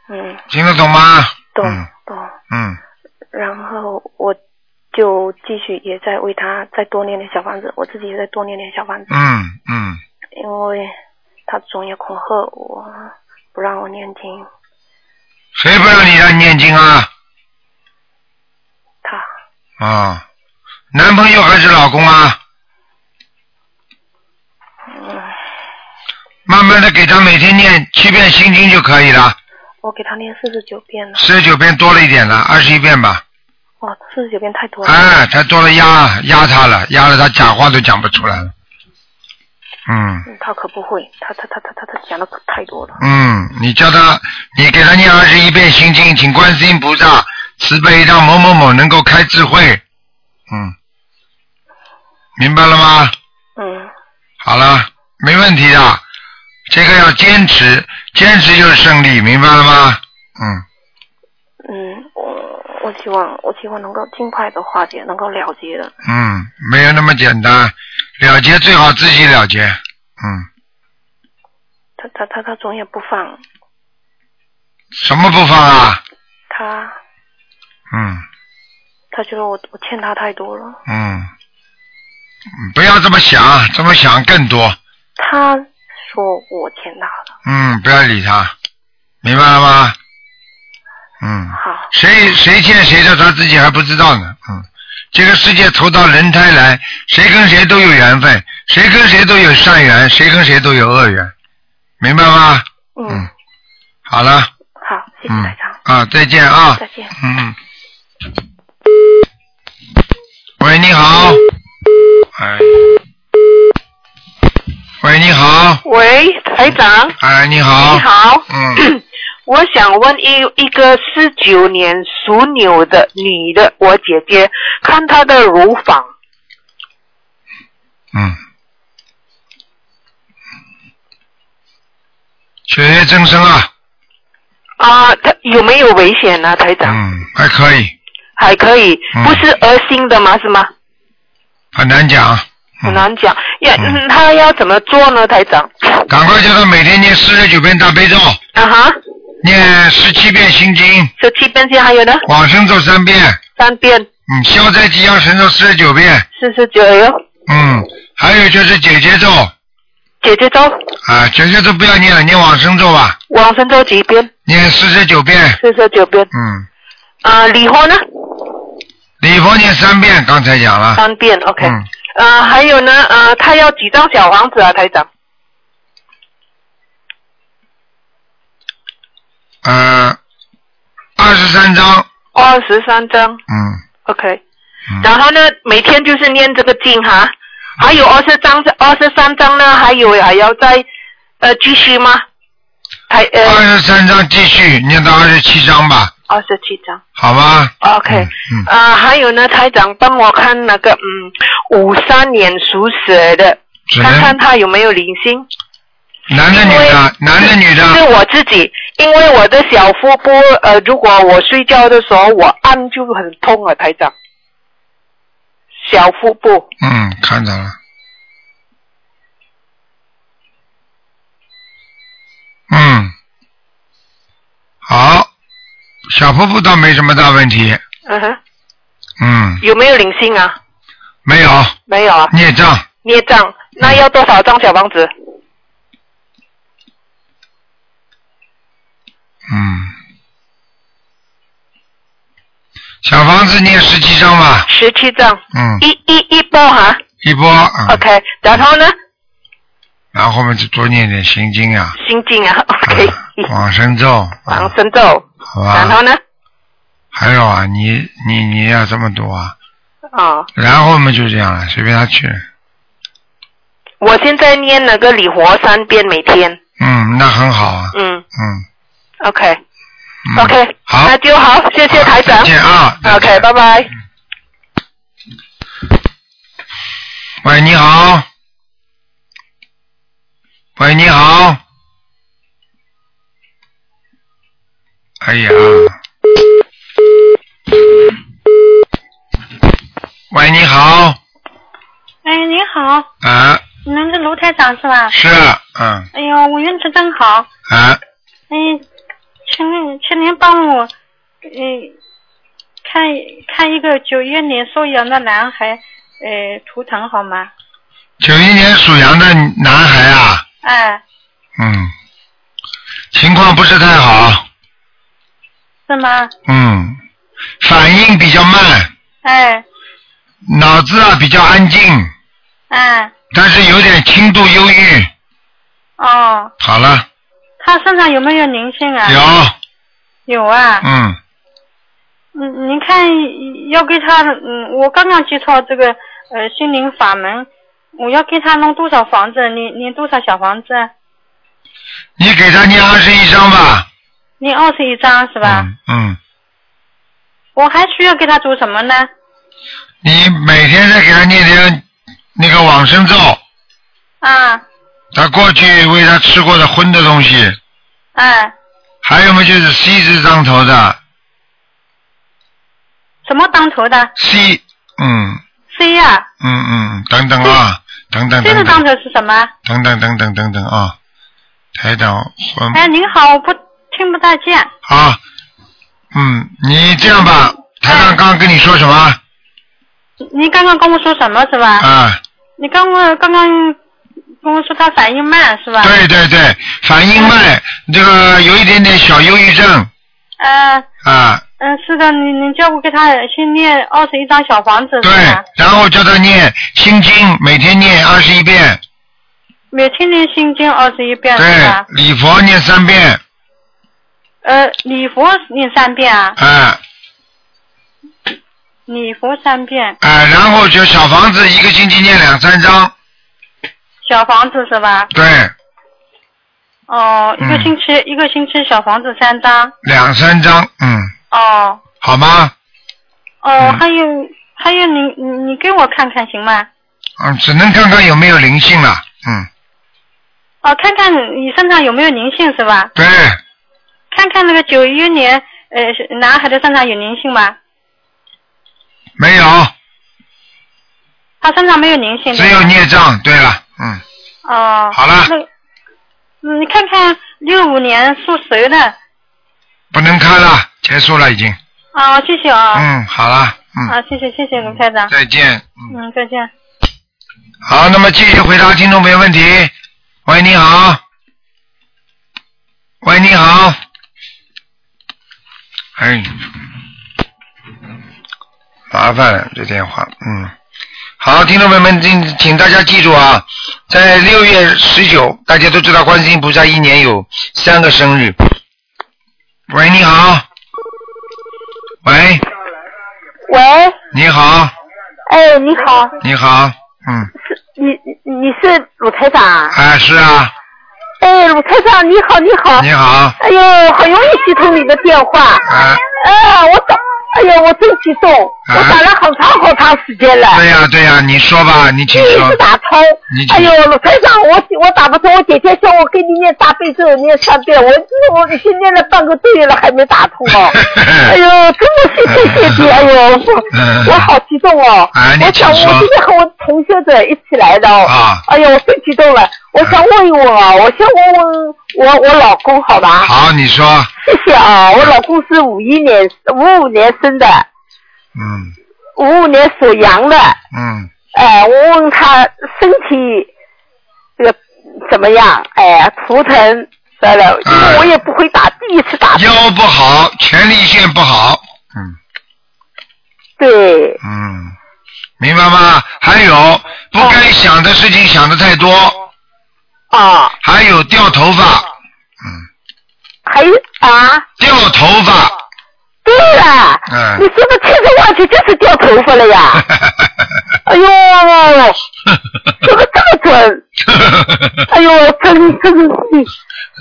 嗯，听得懂吗？懂嗯。懂。嗯，然后我就继续也在为他再多念点小房子，我自己也在多念点小房子，嗯嗯，因为他总也恐吓我，不让我念经，谁不让你让念经啊？他啊，男朋友还是老公啊？嗯，慢慢的给他每天念七遍心经就可以了，我给他念四十九遍了，四十九遍多了一点了，二十一遍吧。哇，四十九遍太多了。哎，太多了压压他了，压了他讲话都讲不出来了。嗯嗯，他可不会，他他他他他他讲的可太多了。嗯，你叫他，你给他念二十一遍心经，请观世音菩萨慈悲，让某某某能够开智慧。嗯，明白了吗？嗯好了，没问题的，这个要坚持，坚持就是胜利，明白了吗？嗯，嗯，我我希望我希望能够尽快的化解，能够了结的。嗯，没有那么简单，了结最好自己了结。嗯，他他他他总也不放，什么不放啊？他嗯他觉得我我欠他太多了。嗯，不要这么想，这么想更多。他说我欠他的。嗯，不要理他，明白了吗？嗯，好，谁谁欠谁的，他自己还不知道呢。嗯，这个世界投到人胎来，谁跟谁都有缘分，谁跟谁都有善缘，谁跟谁都有恶缘，明白吗？嗯，嗯，好了，好，谢谢嗯台长，啊，再见啊。再见。嗯嗯。喂，你你好。哎。喂，你好。喂，台长。哎，你好。你好。嗯。我想问一一个四九年属牛的女的，我姐姐，看她的乳房。嗯。血液增生啊。啊，她有没有危险呢，台长？嗯，还可以。还可以，嗯不是恶性的吗？是吗？很难讲。很难讲。要、嗯、她要怎么做呢，台长？赶快叫他每天念四十九遍大悲咒，啊哈，念十七遍心经，十七遍经还有呢？往生咒三遍，三遍，嗯，消灾吉祥神咒四十九遍，四十九哟。嗯，还有就是姐姐咒，姐姐咒，啊，姐姐咒不要念了，念往生咒吧，往生咒几遍？念四十九遍，四十九遍。嗯，啊，礼佛呢？礼佛念三遍，刚才讲了，三遍，OK。嗯，啊，还有呢，啊，他要几张小房子啊，台长？呃，二十三章，二十三张嗯，，OK。然后呢，每天就是念这个经哈，还有二十张，二十三张呢，还有还要再呃继续吗？还呃。二十三章继续念到二十七章吧，二十七张好吧？，OK。嗯，啊、还有呢，台长帮我看那个嗯五三年属蛇的，看看他有没有灵性。男的女的，男的女的？是，我自己，因为我的小腹部，呃，如果我睡觉的时候我按就很痛啊，台长。小腹部，嗯，看到了，嗯，好，小腹部倒没什么大问题，嗯哼，嗯，有没有灵性啊？没有。没有啊，孽障，孽障，那要多少张小房子？嗯，小房子念十七章吧，十七张，嗯，一一一波哈、一波，嗯。OK，然后呢，然后后面就多念点心经啊，心经啊，OK，往生咒，往生咒，好吧？然后呢，还有啊，你你你要这么多啊，哦，然后我们就这样了，随便他去，我现在念那个礼佛三遍每天，嗯，那很好啊，嗯。嗯。，OK，OK，、嗯 OK，好那就好，谢谢台长再见啊再见 OK，拜拜。喂，你好。喂，你好。哎呀。喂，你好。哎，你好，啊，你们是卢台长是吧？是，嗯，哎呦，我运气真好。啊，哎，请您，请您帮我，呃，看看一个九一年属羊的男孩，呃，图腾好吗？九一年属羊的男孩啊，哎，嗯，情况不是太好，是吗？嗯，反应比较慢，哎，脑子啊比较安静，哎，但是有点轻度忧郁。哦，好了，他身上有没有灵性啊？有，有啊。嗯，嗯，您看要给他，嗯，我刚刚接触这个呃心灵法门，我要给他弄多少房子？你你多少小房子？你给他念二十一章吧。念二十一张是吧？嗯，我还需要给他做什么呢？你每天再给他念点那个往生咒，啊，他过去喂他吃过的荤的东西，哎，还有嘛就是 C 字当头的？什么当头的？C，嗯。C 呀、嗯嗯等等啊，等等等等。这个当头是什么？等等等等等等啊，台长荤哎，您好，我不听不大见。啊，嗯，你这样吧，台长刚刚跟你说什么？你刚刚跟我说什么是吧？啊？你刚我刚刚跟我说他反应慢是吧？对对对，反应慢，这个有一点点小忧郁症呃，啊，嗯，是的，你你叫我给他先念二十一张小房子是对？，然后叫他念心经，每天念二十一遍，每天念心经二十一遍是对吧？，礼佛念三遍，呃，礼佛念三遍啊。啊，礼佛三遍，哎、然后就小房子一个星期念两三张，小房子是吧？对，哦，一个嗯星期、一个星期小房子三张。两三张，嗯，哦好吗？哦，嗯还有还有你你你给我看看行吗？嗯，只能看看有没有灵性了，嗯，哦，看看你身上有没有灵性是吧？对，看看那个九一年呃男孩的身上有灵性吗？没有，他身上没有灵性。只有孽障。对了，嗯，哦。好了你看看六五年属蛇的。不能看了，结束了已经，啊，谢谢啊。嗯，好了，嗯，啊，谢谢谢谢卢台长。再见。嗯，再见。好，那么继续回答听众朋友问题。喂，你好。喂，你好。哎，麻烦了，这电话，嗯。好，听众朋友们，请请大家记住啊，在六月十九，大家都知道观世音菩萨一年有三个生日。喂，你好。喂，喂，你好，哎，你好，你好，嗯，是你你是鲁台长啊？哎，是啊，哎，鲁台长，你好，你好。你好，哎呦，很容易接通你的电话。啊，啊，我打，哎呦，我真激动，我打了很长好长时间了。对呀、对呀、你说吧，你请说第一次。打通你。哎呦，鲁台长，我我打不通，我姐姐叫我给你念大悲咒念三遍，我我已经念了半个多月了，还没打通哦。哎呦，真的谢谢谢谢，哎呦，我我好激动哦。我想我今天和我同学者一起来的哦。啊哎呦，我最激动了，我想问一问啊，我先问问我我老公好吧？好，你说，谢谢啊，我老公是五一年五五年生的，嗯五五年属羊的。嗯，哎，我问他身体这个怎么样？哎，图腾得了，因为我也不会打，第一次打。腰不好，前列腺不好，嗯对，嗯，明白吗？还有不该想的事情想的太多，啊，还有掉头发，嗯还有啊，掉头发，对了，嗯。你说的千真万确就是掉头发了呀！哎呦，怎么这么准，哎呦，真真是。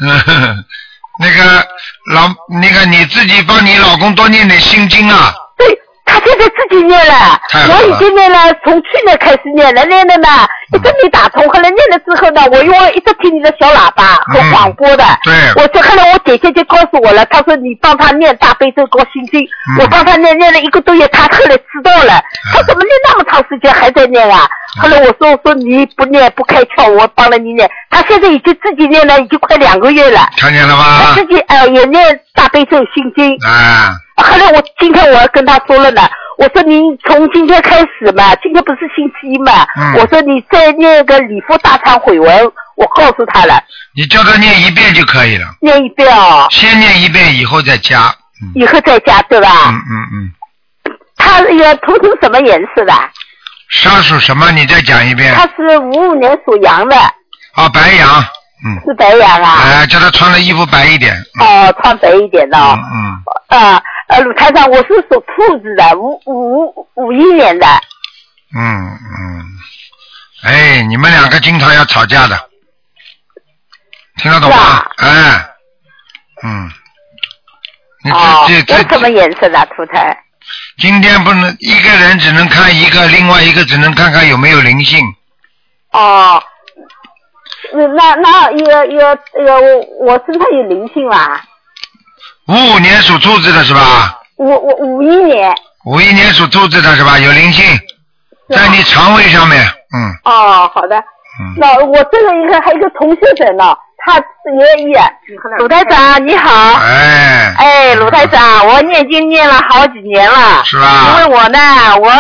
嗯，那个老那个你自己帮你老公多念点心经啊，对。他现在自己念了我已经念了，从去年开始念了，念了呢一直没打通，后来念了之后呢，我因为一直听你的小喇叭和嗯广播的，对。我就后来我姐姐就告诉我了，她说你帮她念大悲咒和心经，嗯。我帮她念念了一个多月，她后来知道了，她怎么念那么长时间还在念啊？后来我说我说你不念不开窍，我帮了你念，她现在已经自己念了已经快两个月了，看见了她吗自？己呃也念大悲咒心经。啊，后来我今天我要跟他说了呢，我说您从今天开始嘛，今天不是星期一嘛，嗯我说你再念个礼佛大忏悔文，我告诉他了，你叫他念一遍就可以了，念一遍哦，先念一遍，以后再加。以后再加对吧？嗯嗯嗯，他也图腾什么颜色的？他属什么？你再讲一遍。他是五五年属羊的，啊，白羊，嗯是白羊啊。哎，叫他穿的衣服白一点。哦，穿白一点的哦。嗯啊，呃，鲁台长，我是属兔子的，五五五一年的。嗯嗯，哎，你们两个经常要吵架的，听得懂吗？哎，嗯，你哦，这这这我什么颜色的图腾？今天不能一个人只能看一个，另外一个只能看看有没有灵性。哦，那那那有有有我我身上有灵性啦，五五年属兔子的是吧？我我五一年。五一年属兔子的是吧？有灵性，在你肠胃上面，嗯，哦，好的。那我这个一个还有一个同学者呢，他也也。鲁台长你好。哎。哎，鲁台长，我念经念了好几年了。是吧因为我呢，我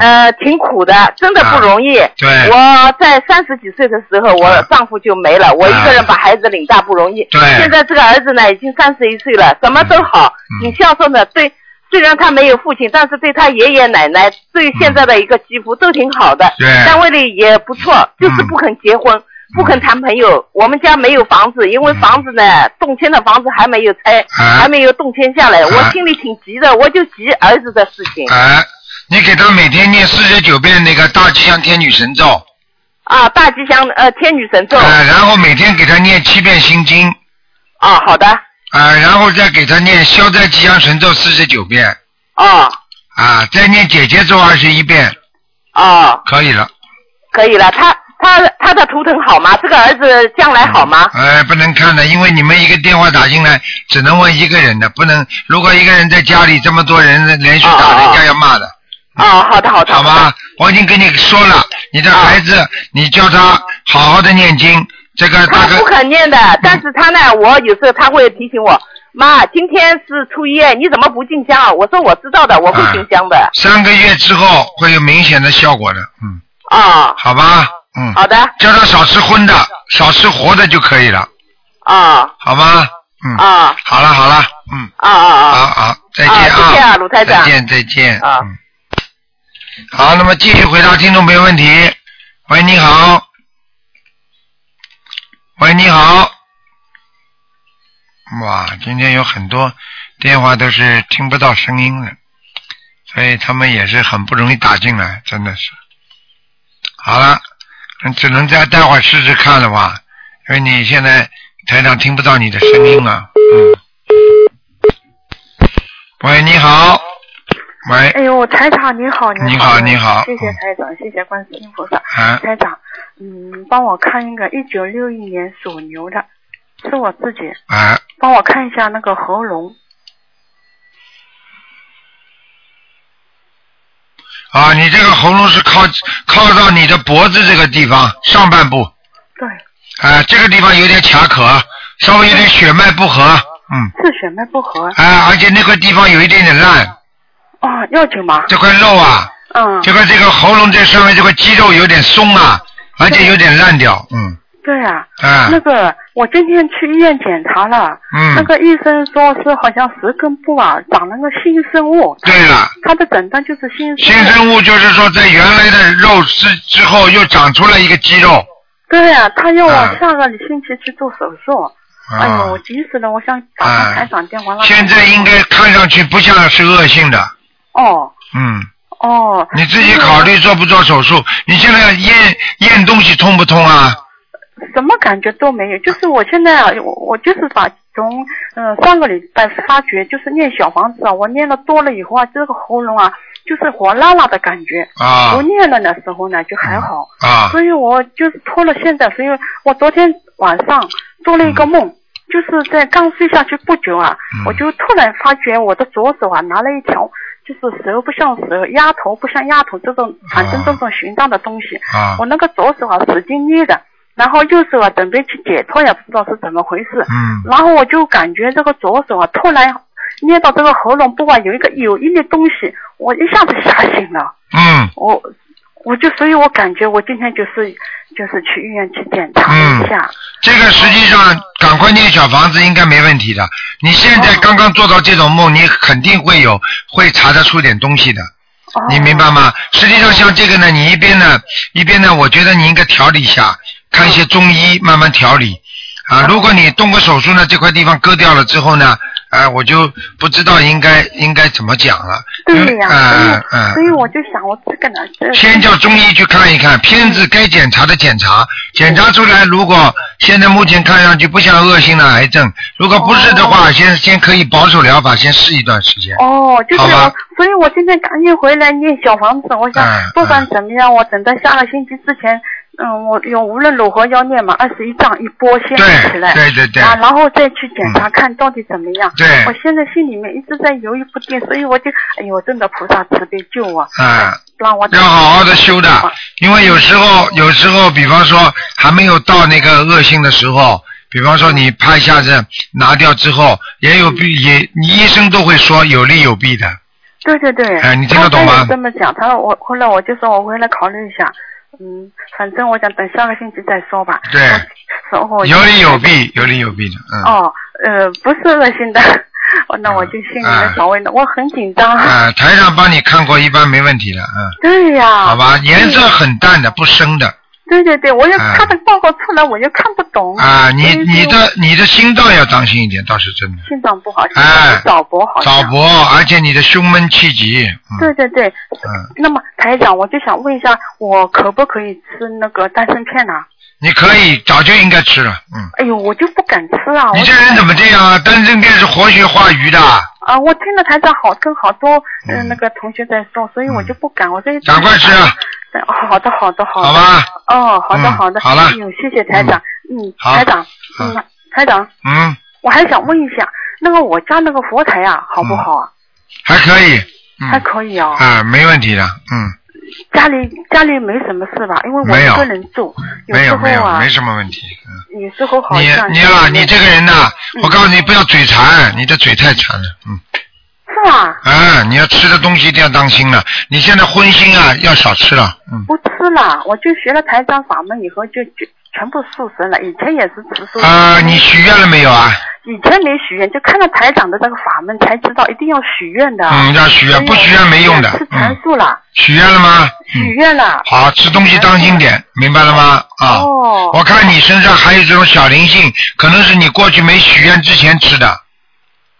呃挺苦的，真的不容易。对我在三十几岁的时候，我丈夫就没了，我一个人把孩子领大不容易。对现在这个儿子呢，已经三十一岁了，什么都好，挺孝顺的。对，虽然他没有父亲，但是对他爷爷奶奶，对现在的一个继父都挺好的。对单位里也不错，就是不肯结婚。不肯谈朋友，我们家没有房子，因为房子呢，动迁的房子还没有拆，还没有动迁下来，我心里挺急的，我就急儿子的事情。哎，你给他每天念四十九遍那个大吉祥天女神咒，啊，大吉祥呃天女神咒。啊，然后每天给他念七遍心经。啊，好的。啊，然后再给他念消灾吉祥神咒四十九遍。啊。啊，再念姐姐咒二十一遍。啊。可以了。可以了，他他他的图腾好吗？这个儿子将来好吗？哎，不能看的，因为你们一个电话打进来，只能问一个人的，不能。如果一个人在家里这么多人连续打，人家要骂的。啊，好的好的。好吧，我已经跟你说了，你的孩子，你叫他好好的念经，这个他不肯念的，但是他呢，我有时候他会提醒我，妈，今天是初一，你怎么不进香啊？我说我知道的，我会进香的。三个月之后会有明显的效果的，嗯。啊。好吧，嗯。好的。叫他少吃荤的，少吃活的就可以了，啊。好吗？嗯。啊。好了好了，嗯。啊啊啊。好好，再见啊谢谢啊卢台长再见再见。啊嗯。好，那么继续回答听众朋友问题。喂，你好。喂，你好。哇，今天有很多电话都是听不到声音的，所以他们也是很不容易打进来，真的是。好了，只能再待会试试看了吧，因为你现在台长听不到你的声音啊。嗯。喂，你好。喂。哎呦，台长你好，你好，好你好谢谢台长，谢谢观世音菩萨。啊台长，嗯，帮我看一个一九六一年属牛的，是我自己，啊，帮我看一下那个喉咙。啊，你这个喉咙是靠靠到你的脖子这个地方上半部。对。啊，这个地方有点卡壳，稍微有点血脉不和，嗯，是血脉不和。啊，而且那块地方有一点点烂，哦，要紧吗？这块肉啊，嗯。这块这个喉咙这上面这块肌肉有点松啊，而且有点烂掉，嗯，对啊。嗯那个，我今天去医院检查了，嗯那个医生说是好像舌根部啊长了个新生物。对了。他的诊断就是新生物。新生物就是说在原来的肉之之后又长出来一个肌肉，对呀、他要我啊下个星期去做手术。哎呦，我急死了！我想打个台长电话现在应该看上去不像是恶性的，哦嗯，哦。你自己考虑做不做手术？你现在咽咽东西痛不痛啊？什么感觉都没有，就是我现在啊，我我就是把从嗯、上个礼拜发觉，就是念小房子啊，我念了多了以后啊，这个喉咙啊，就是火辣辣的感觉。啊不念了的时候呢，就还好。啊所以我就是拖了现在，所以我昨天晚上做了一个梦。就是在刚睡下去不久啊，嗯我就突然发觉我的左手啊拿了一条，就是蛇不像蛇，鸭头不像鸭头这种，反正这种形状的东西。啊我那个左手啊使劲捏的，然后右手啊准备去解脱，也不知道是怎么回事。嗯然后我就感觉这个左手啊突然捏到这个喉咙部啊有一个有一粒东西，我一下子吓醒了。嗯我我就所以，我感觉我今天就是就是去医院去检查了一下。这个实际上赶快念小房子应该没问题的。你现在刚刚做到这种梦，你肯定会有会查得出点东西的。你明白吗？实际上像这个呢，你一边呢，一边呢，我觉得你应该调理一下，看一些中医慢慢调理。啊，如果你动过手术呢，这块地方割掉了之后呢，啊，我就不知道应该应该怎么讲了。对呀、嗯嗯嗯所以我就想，我这个呢，先叫中医去看一看，片子该检查的检查，检查出来，如果现在目前看上去不像恶性的癌症，如果不是的话，先先可以保守疗法，先试一段时间。哦，就是所以我现在赶紧回来念小房子。我想嗯不管怎么样，我等到下个星期之前，嗯，我有无论如何要念嘛，二十一章一波先念起来，对对对啊，然后再去检查看到底怎么样。对。我现在心里面一直在犹豫不定，所以我就，哎呦，真的菩萨慈悲救我，嗯，让我要好好的修的，因为有时候有时候，比方说还没有到那个恶性的时候，比方说你拍一下子拿掉之后，也有弊，也你医生都会说有利有弊的。对对对，哎你听得懂吗？这么讲，他说我后来我就说我回来考虑一下，嗯，反正我想等下个星期再说吧。对，然后有利有弊，有利有弊的，嗯。哦，呃，不是恶心的，哦那我就心里面稍微的，我很紧张。啊，台上帮你看过，一般没问题的，嗯。对呀。好吧，颜色很淡的，不深的。对对对，我又啊他的报告出来，我又看不懂。啊，你你的你的心脏要当心一点，倒是真的。心脏不好，哎早搏好像。早搏，而且你的胸闷气急，嗯对对对，嗯，那么台长，我就想问一下，我可不可以吃那个丹参片呢、你可以早就应该吃了，嗯。哎呦，我就不敢吃啊！你我这人怎么这样啊？丹参片是活血化瘀的，啊，我听了台长好跟好多嗯、呃那个同学在说，所以我就不敢，我这赶快吃啊！哦好的好的好的。好吧。哦，好的嗯好的。好了哎呦，谢谢台长。嗯，好台长，嗯，台长，嗯，我还想问一下，那个我家那个佛台啊，好不好啊？还可以，还可以啊。啊，没问题的，嗯，家里家里没什么事吧？因为我一个人住，有没时候啊，有没有没什么问题。嗯有时候好你像你啊，你这个人呐，嗯我告诉你不要嘴馋，你的嘴太馋了，嗯。是吗？啊，你要吃的东西一定要当心了。你现在荤腥啊，要少吃了，嗯。不吃了，我就学了台长法门以后就就全部素食了。以前也是吃素。啊，你许愿了没有啊？以前没许愿，就看到台长的这个法门才知道一定要许愿的。嗯，要许愿，不许愿没用的。吃全嗯，素了，许愿了吗？许愿了。好，吃东西当心点，明白了吗？啊。哦。我看你身上还有这种小灵性，可能是你过去没许愿之前吃的。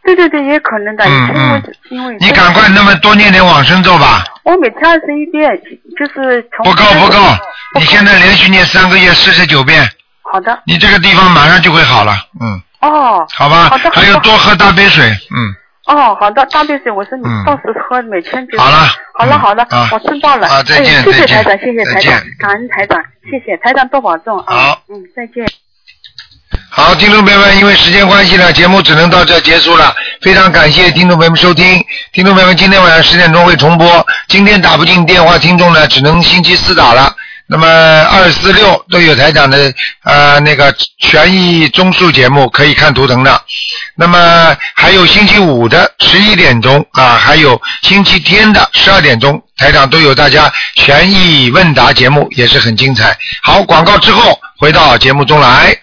对对对，也可能的。嗯嗯因为你赶快那么多念点往生咒吧。我每天二十一遍，就是从不够不够，你现在连续念三个月四十九遍，好的。你这个地方马上就会好了，嗯，哦。好吧好的。还有多喝大杯水，嗯，哦，好的，大杯水我说你嗯到时喝，每天就好了嗯好了好了啊，我知道了。啊再见哎谢谢台长，谢谢台长，感恩台长，谢谢台长多保重啊。好，嗯，再见。好，听众朋友们，因为时间关系呢，节目只能到这结束了。非常感谢听众朋友们收听，听众朋友们，今天晚上十点钟会重播。今天打不进电话，听众呢只能星期四打了。那么二四六都有台长的呃那个权益综述节目可以看图腾的。那么还有星期五的十一点钟啊，还有星期天的十二点钟，台长都有大家权益问答节目，也是很精彩。好，广告之后回到节目中来。